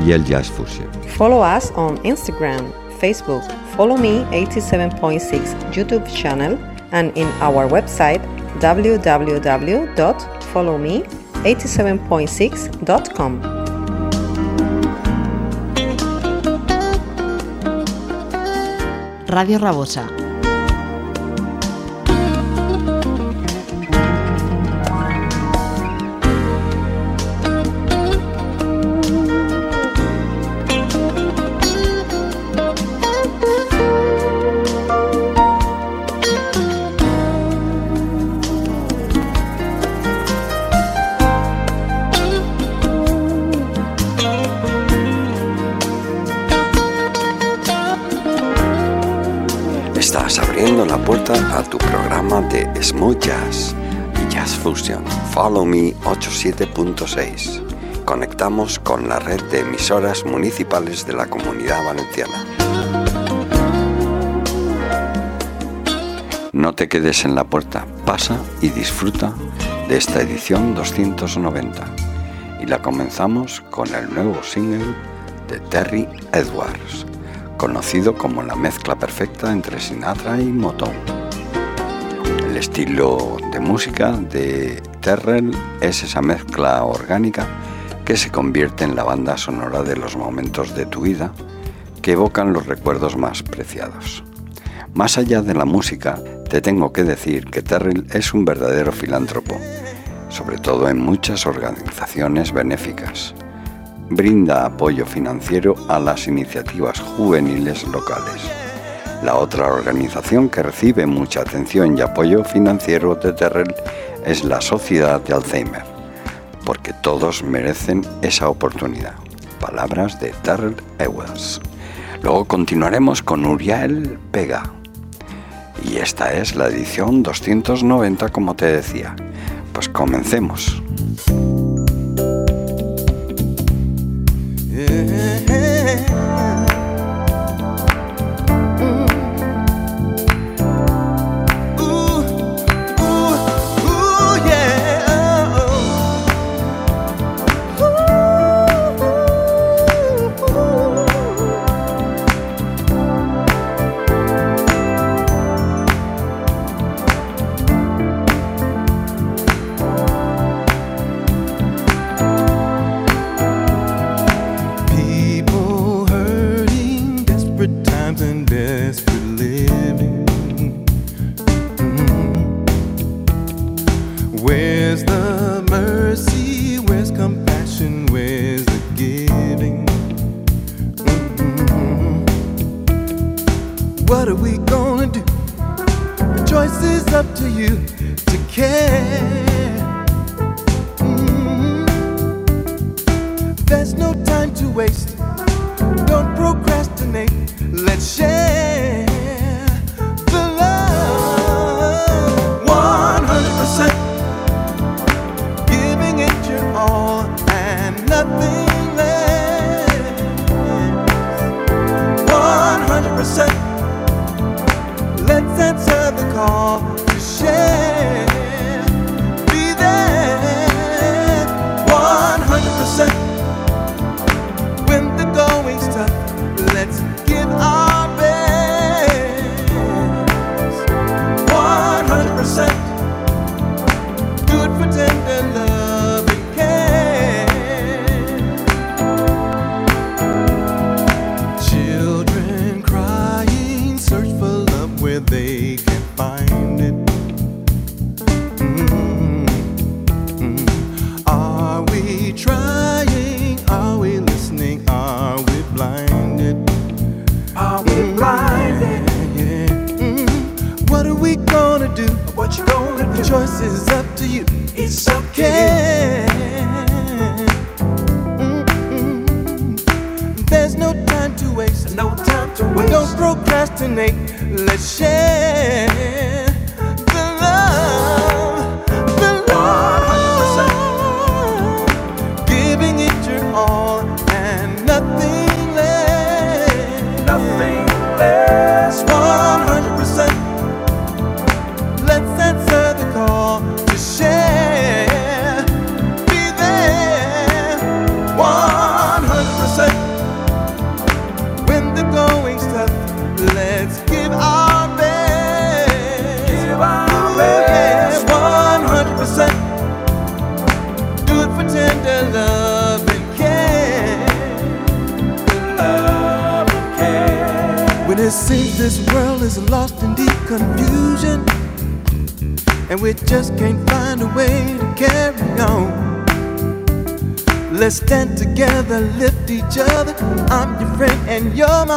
y el jazz fusion. Follow us on Instagram, Facebook, follow me 87.6 YouTube channel and in our website www.followme87.6.com. Radio Rabosa. Smooth Jazz y Jazz Fusion. Follow Me 87.6. Conectamos con la red de emisoras municipales de la Comunidad Valenciana. No te quedes en la puerta, pasa y disfruta de esta edición 290. Y la comenzamos con el nuevo single de Terry Edwards, conocido como la mezcla perfecta entre Sinatra y Motown. Estilo de música de Terrell es esa mezcla orgánica que se convierte en la banda sonora de los momentos de tu vida que evocan los recuerdos más preciados. Más allá de la música, te tengo que decir que Terrell es un verdadero filántropo, sobre todo en muchas organizaciones benéficas. Brinda apoyo financiero a las iniciativas juveniles locales. La otra organización que recibe mucha atención y apoyo financiero de Terrell es la Sociedad de Alzheimer, porque todos merecen esa oportunidad. Palabras de Terrell Ewells. Luego continuaremos con Uriel Pega. Y esta es la edición 290, como te decía. Pues comencemos. People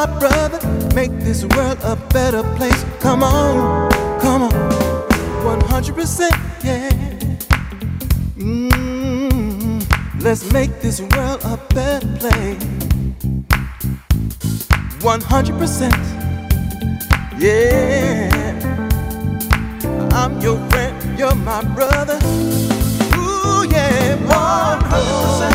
my brother, make this world a better place. Come on, come on, 100%, yeah. Mm, let's make this world a better place. 100%, yeah. I'm your friend, you're my brother. Ooh, yeah, 100%.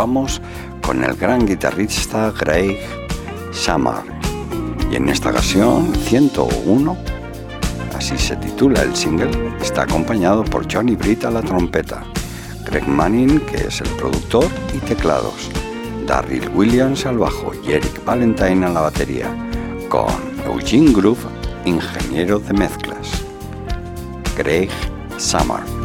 Vamos con el gran guitarrista Greg Samar. Y en esta ocasión, 101, así se titula el single, está acompañado por Johnny Britt a la trompeta, Greg Manning, que es el productor y teclados, Darryl Williams al bajo y Eric Valentine a la batería, con Eugene Groove, ingeniero de mezclas. Greg Samar.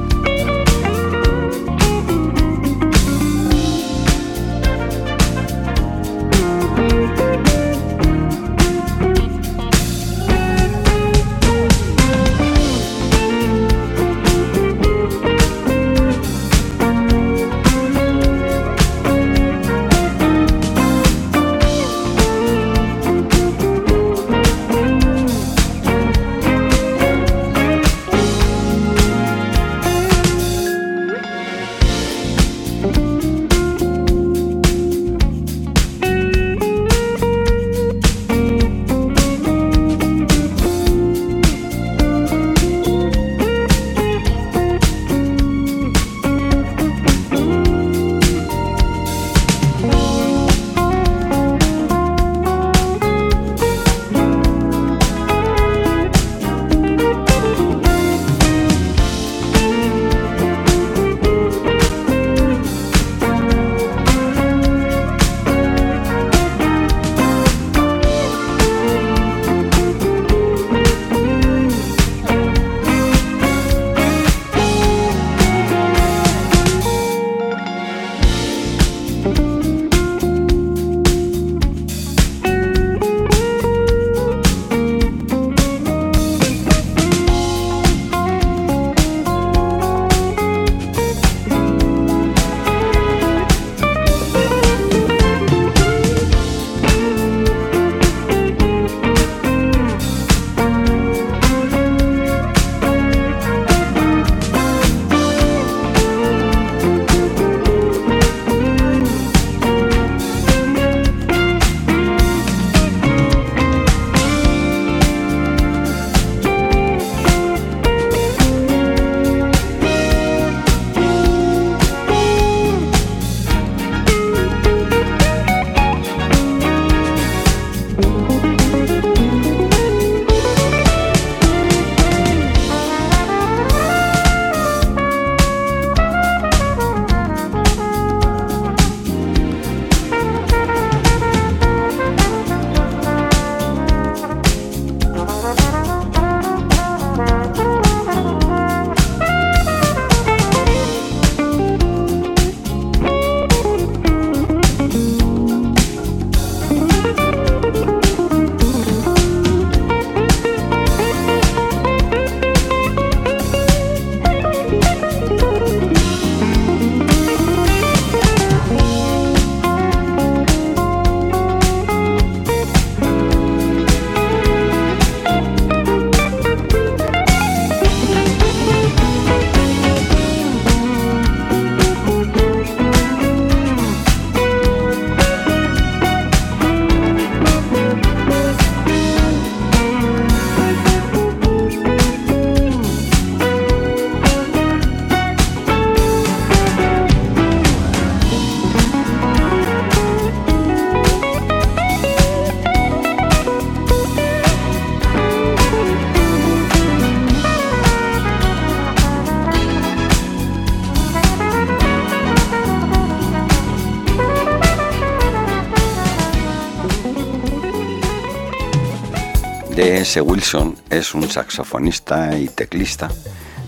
D.S. Wilson es un saxofonista y teclista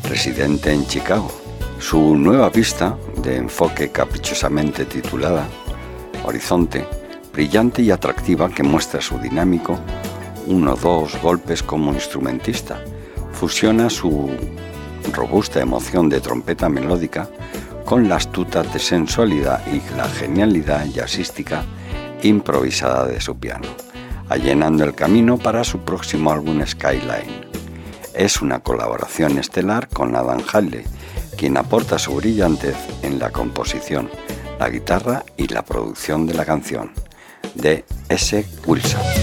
residente en Chicago. Su nueva pista, de enfoque caprichosamente titulada Horizonte, brillante y atractiva que muestra su dinámico uno dos golpes como instrumentista, fusiona su robusta emoción de trompeta melódica con la astuta sensualidad y la genialidad jazzística improvisada de su piano allanando el camino para su próximo álbum Skyline. Es una colaboración estelar con Adam Halley, quien aporta su brillantez en la composición, la guitarra y la producción de la canción, de S. Wilson.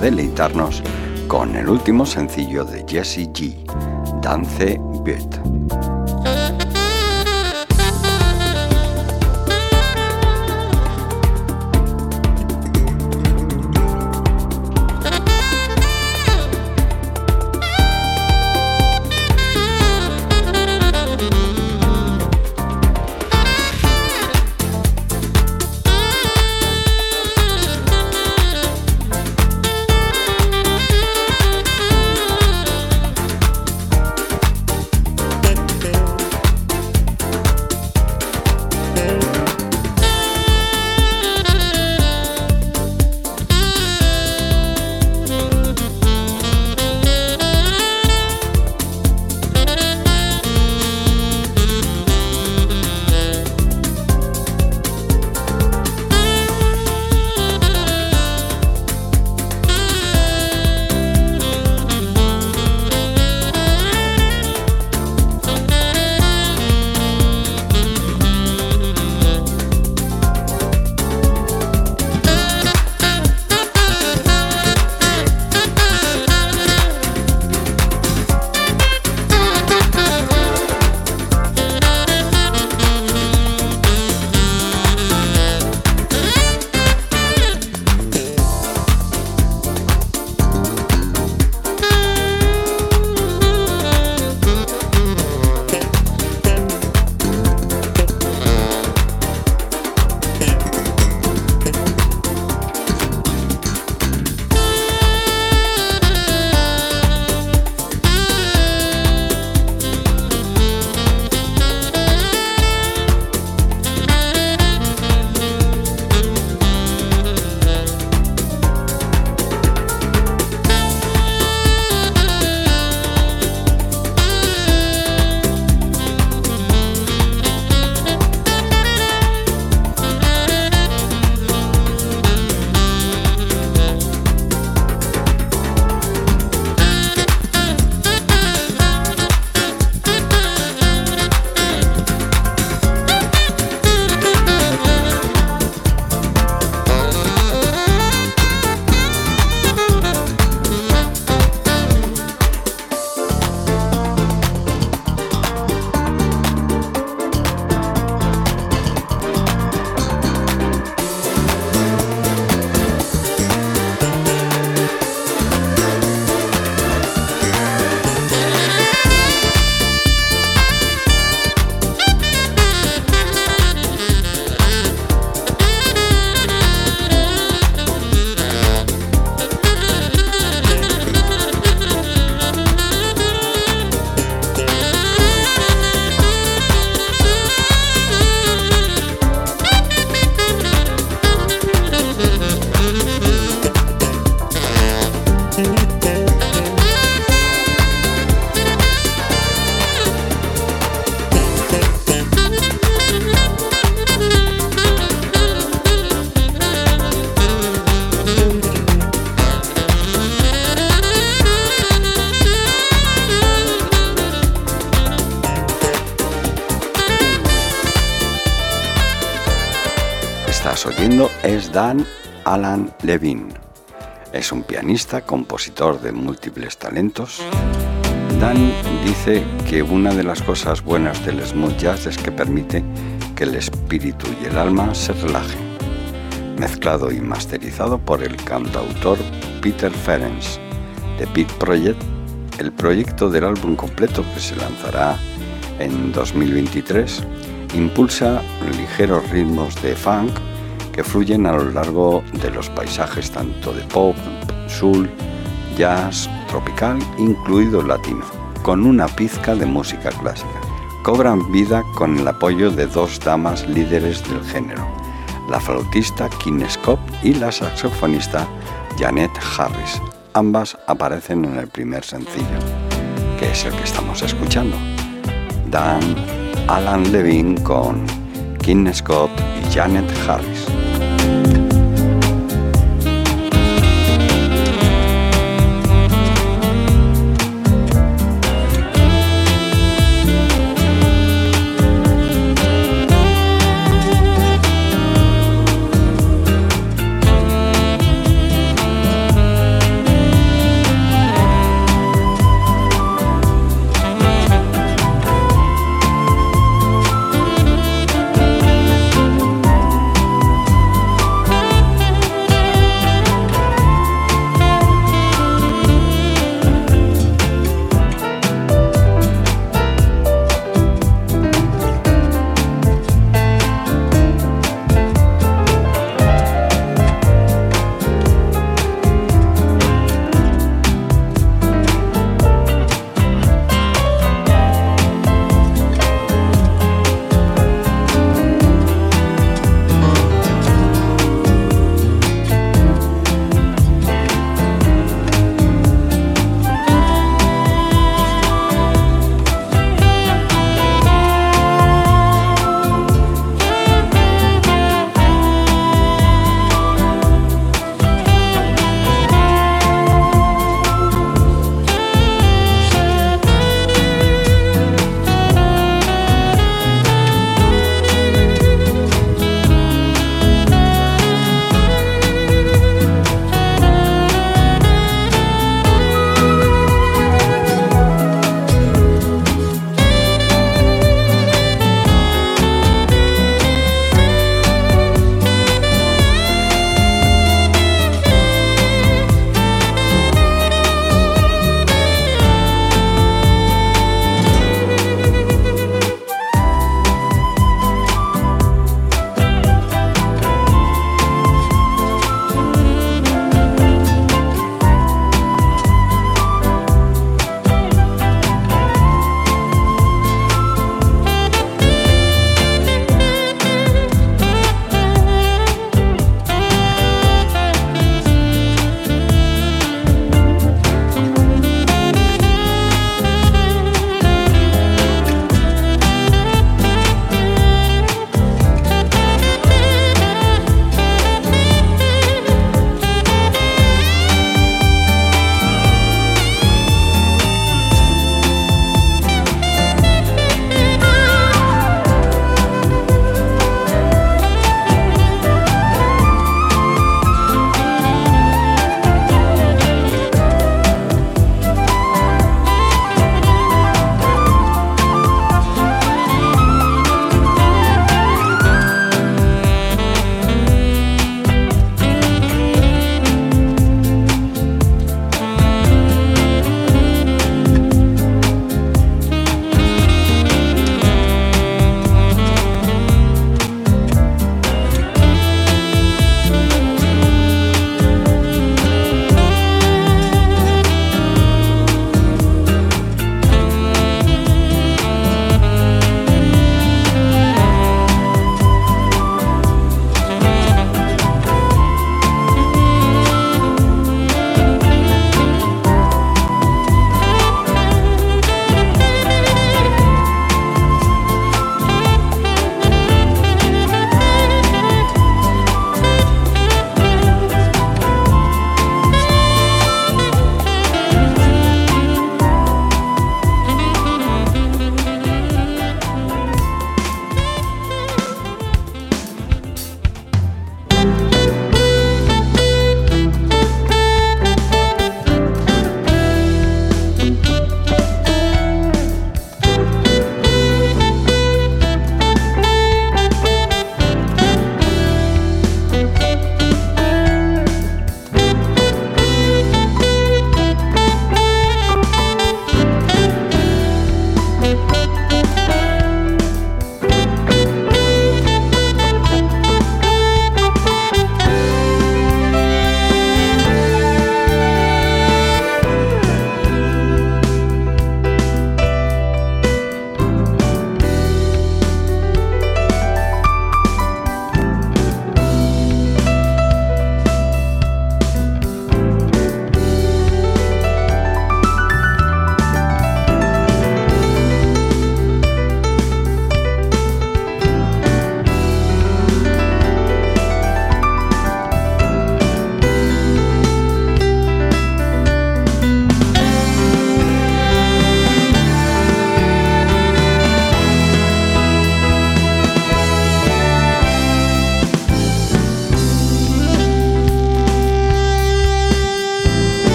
Deleitarnos con el último sencillo de Jesse G, Dance Beat. Alan Levine. Es un pianista, compositor de múltiples talentos. Dan dice que una de las cosas buenas del smooth jazz es que permite que el espíritu y el alma se relajen. Mezclado y masterizado por el cantautor Peter Ferenc de Beat Project, el proyecto del álbum completo que se lanzará en 2023 impulsa ligeros ritmos de funk que fluyen a lo largo de los paisajes tanto de pop, soul, jazz, tropical, incluido latino, con una pizca de música clásica. Cobran vida con el apoyo de dos damas líderes del género, la flautista Kim Scott y la saxofonista Janet Harris. Ambas aparecen en el primer sencillo, que es el que estamos escuchando. Dan Alan Levine con Kim Scott y Janet Harris.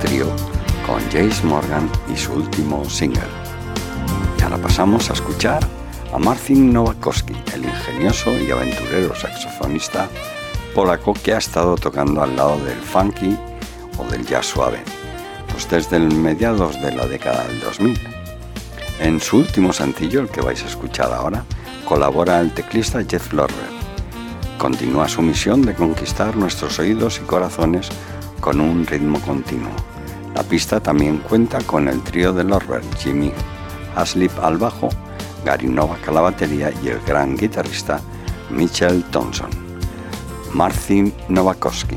Trio con Jace Morgan y su último single. Y ahora pasamos a escuchar a Marcin Nowakowski, el ingenioso y aventurero saxofonista polaco que ha estado tocando al lado del funky o del jazz suave, pues desde el mediados de la década del 2000. En su último sencillo, el que vais a escuchar ahora, colabora el teclista Jeff Lorber. Continúa su misión de conquistar nuestros oídos y corazones con un ritmo continuo. La pista también cuenta con el trío de Lorber, Jimmy Haslip al bajo, Gary Novak a la batería y el gran guitarrista Mitchell Thompson. Marcin Nowakowski.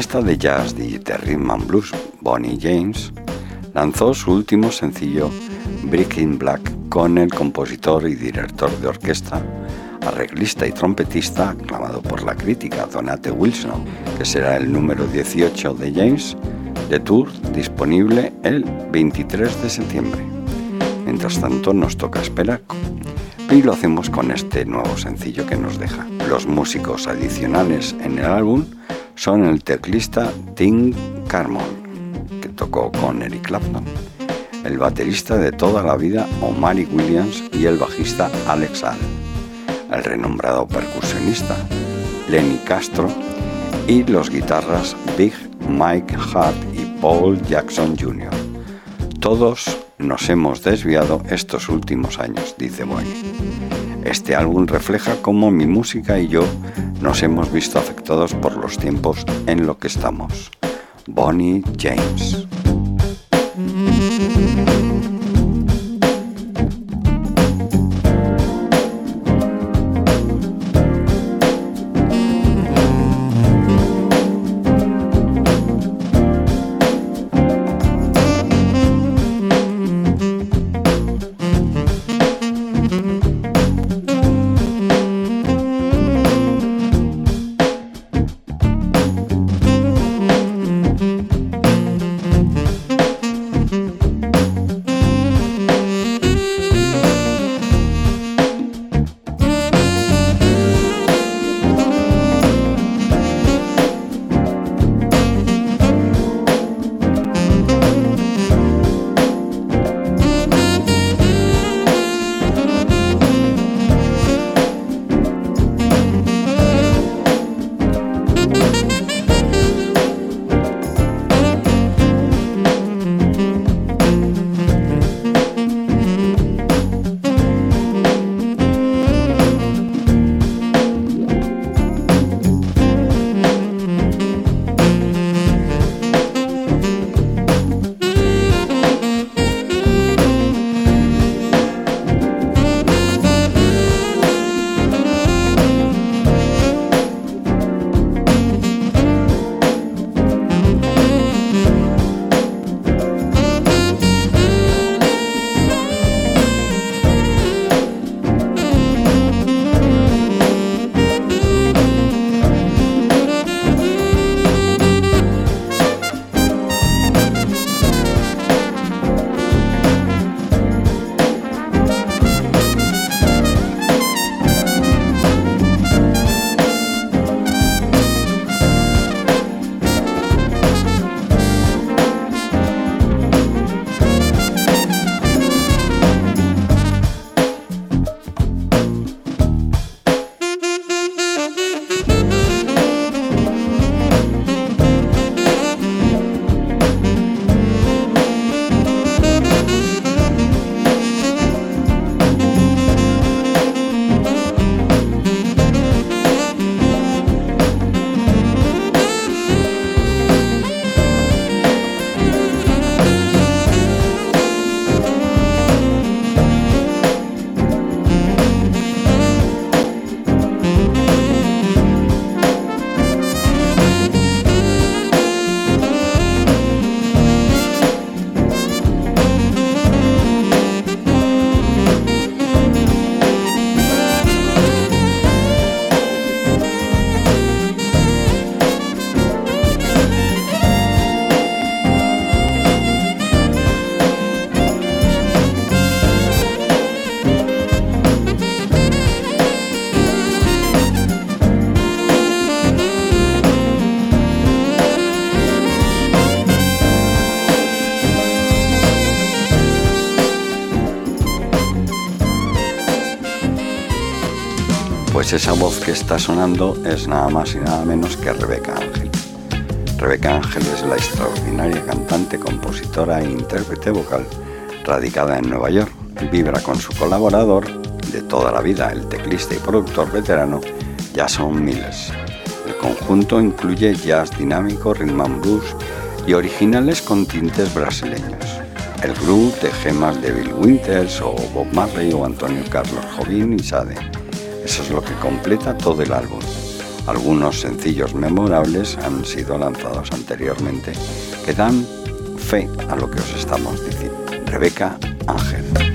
Saxofonista de jazz y de rhythm and blues Bonnie James lanzó su último sencillo Breaking Black con el compositor y director de orquesta, arreglista y trompetista aclamado por la crítica Donate Wilson, que será el número 18 de James de tour disponible el 23 de septiembre. Mientras tanto nos toca esperar y lo hacemos con este nuevo sencillo que nos deja. Los músicos adicionales en el álbum son el teclista Tim Carmon, que tocó con Eric Clapton, el baterista de toda la vida Omari Williams y el bajista Alex Al, el renombrado percusionista Lenny Castro y los guitarras Big Mike Hart y Paul Jackson Jr. Todos nos hemos desviado estos últimos años, dice Boy. Este álbum refleja cómo mi música y yo nos hemos visto afectados por los tiempos en lo que estamos. Bonnie James. Pues esa voz que está sonando es nada más y nada menos que Rebeca Ángel. Rebeca Ángel es la extraordinaria cantante, compositora e intérprete vocal radicada en Nueva York. Vibra con su colaborador de toda la vida, el teclista y productor veterano Jason Miles. El conjunto incluye jazz dinámico, rhythm and blues y originales con tintes brasileños. El groove de gemas de Bill Winters o Bob Marley o Antonio Carlos Jobim y Sade lo que completa todo el álbum. Algunos sencillos memorables han sido lanzados anteriormente que dan fe a lo que os estamos diciendo. Rebeca Ángel.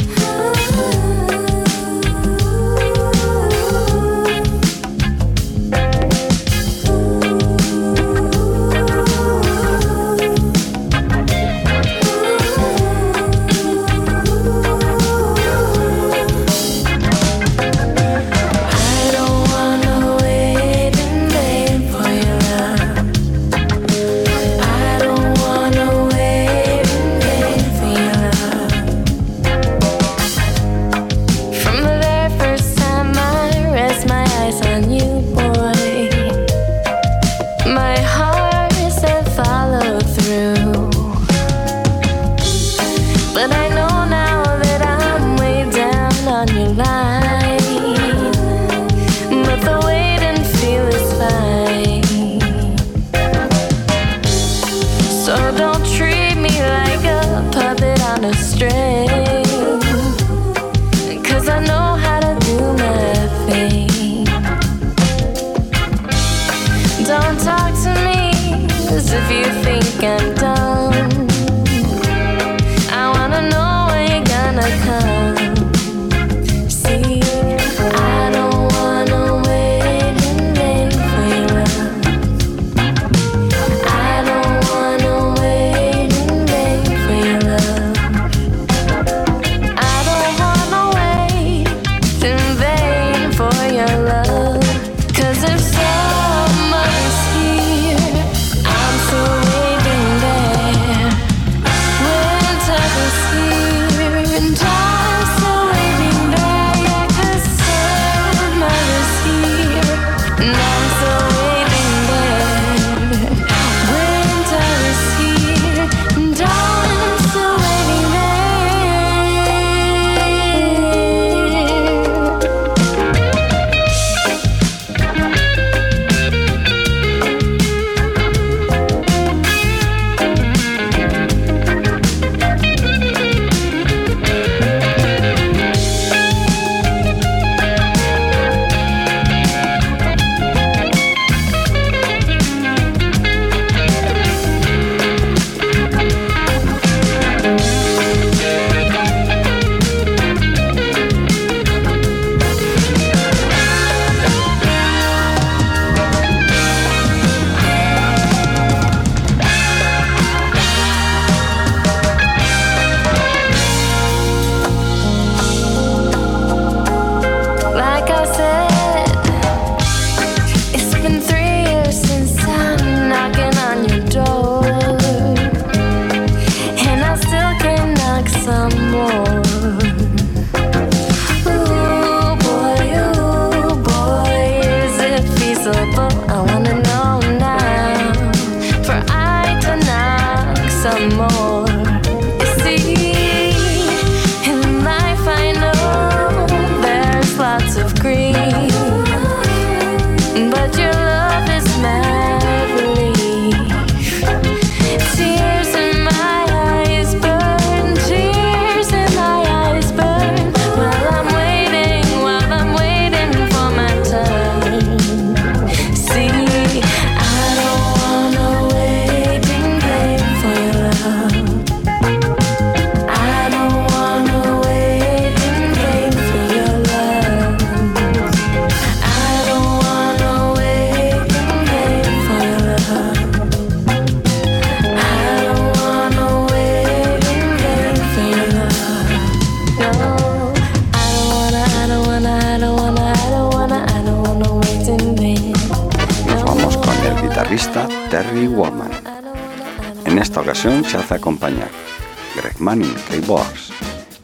Greg Manning, keyboards,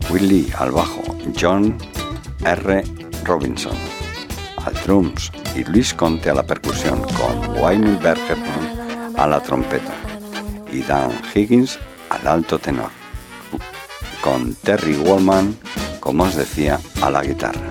Willie al bajo, John R. Robinson al drums y Luis Conte a la percusión con Wayne Bergerman a la trompeta y Dan Higgins al alto tenor, con Terry Wallman, como os decía, a la guitarra.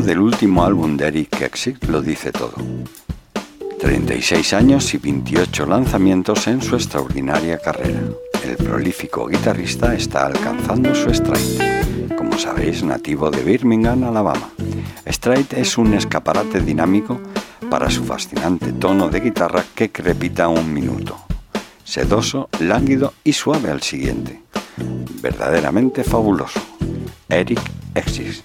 Del último álbum de Eric Exit lo dice todo. 36 años y 28 lanzamientos en su extraordinaria carrera. El prolífico guitarrista está alcanzando su stride, como sabéis, nativo de Birmingham, Alabama. Stride es un escaparate dinámico para su fascinante tono de guitarra que crepita un minuto. Sedoso, lánguido y suave al siguiente. Verdaderamente fabuloso. Eric Exis.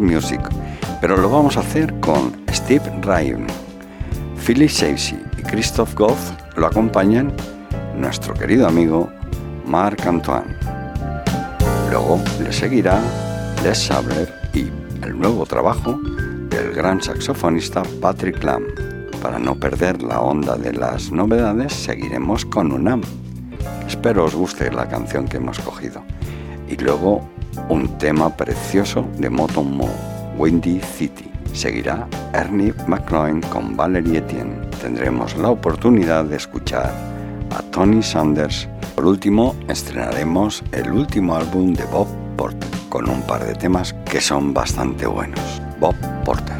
Music, pero lo vamos a hacer con Steve Ryan. Philip Shacey y Christoph Goff lo acompañan nuestro querido amigo Marc Antoine. Luego le seguirá Les Sabler y el nuevo trabajo del gran saxofonista Patrick Lamb. Para no perder la onda de las novedades, seguiremos con UNAM. Espero os guste la canción que hemos cogido. Y luego un tema precioso de Moton Mo, Windy City. Seguirá Ernie McLean con Valerie Etienne. Tendremos la oportunidad de escuchar a Tony Sanders. Por último, estrenaremos el último álbum de Bob Porter con un par de temas que son bastante buenos. Bob Porter.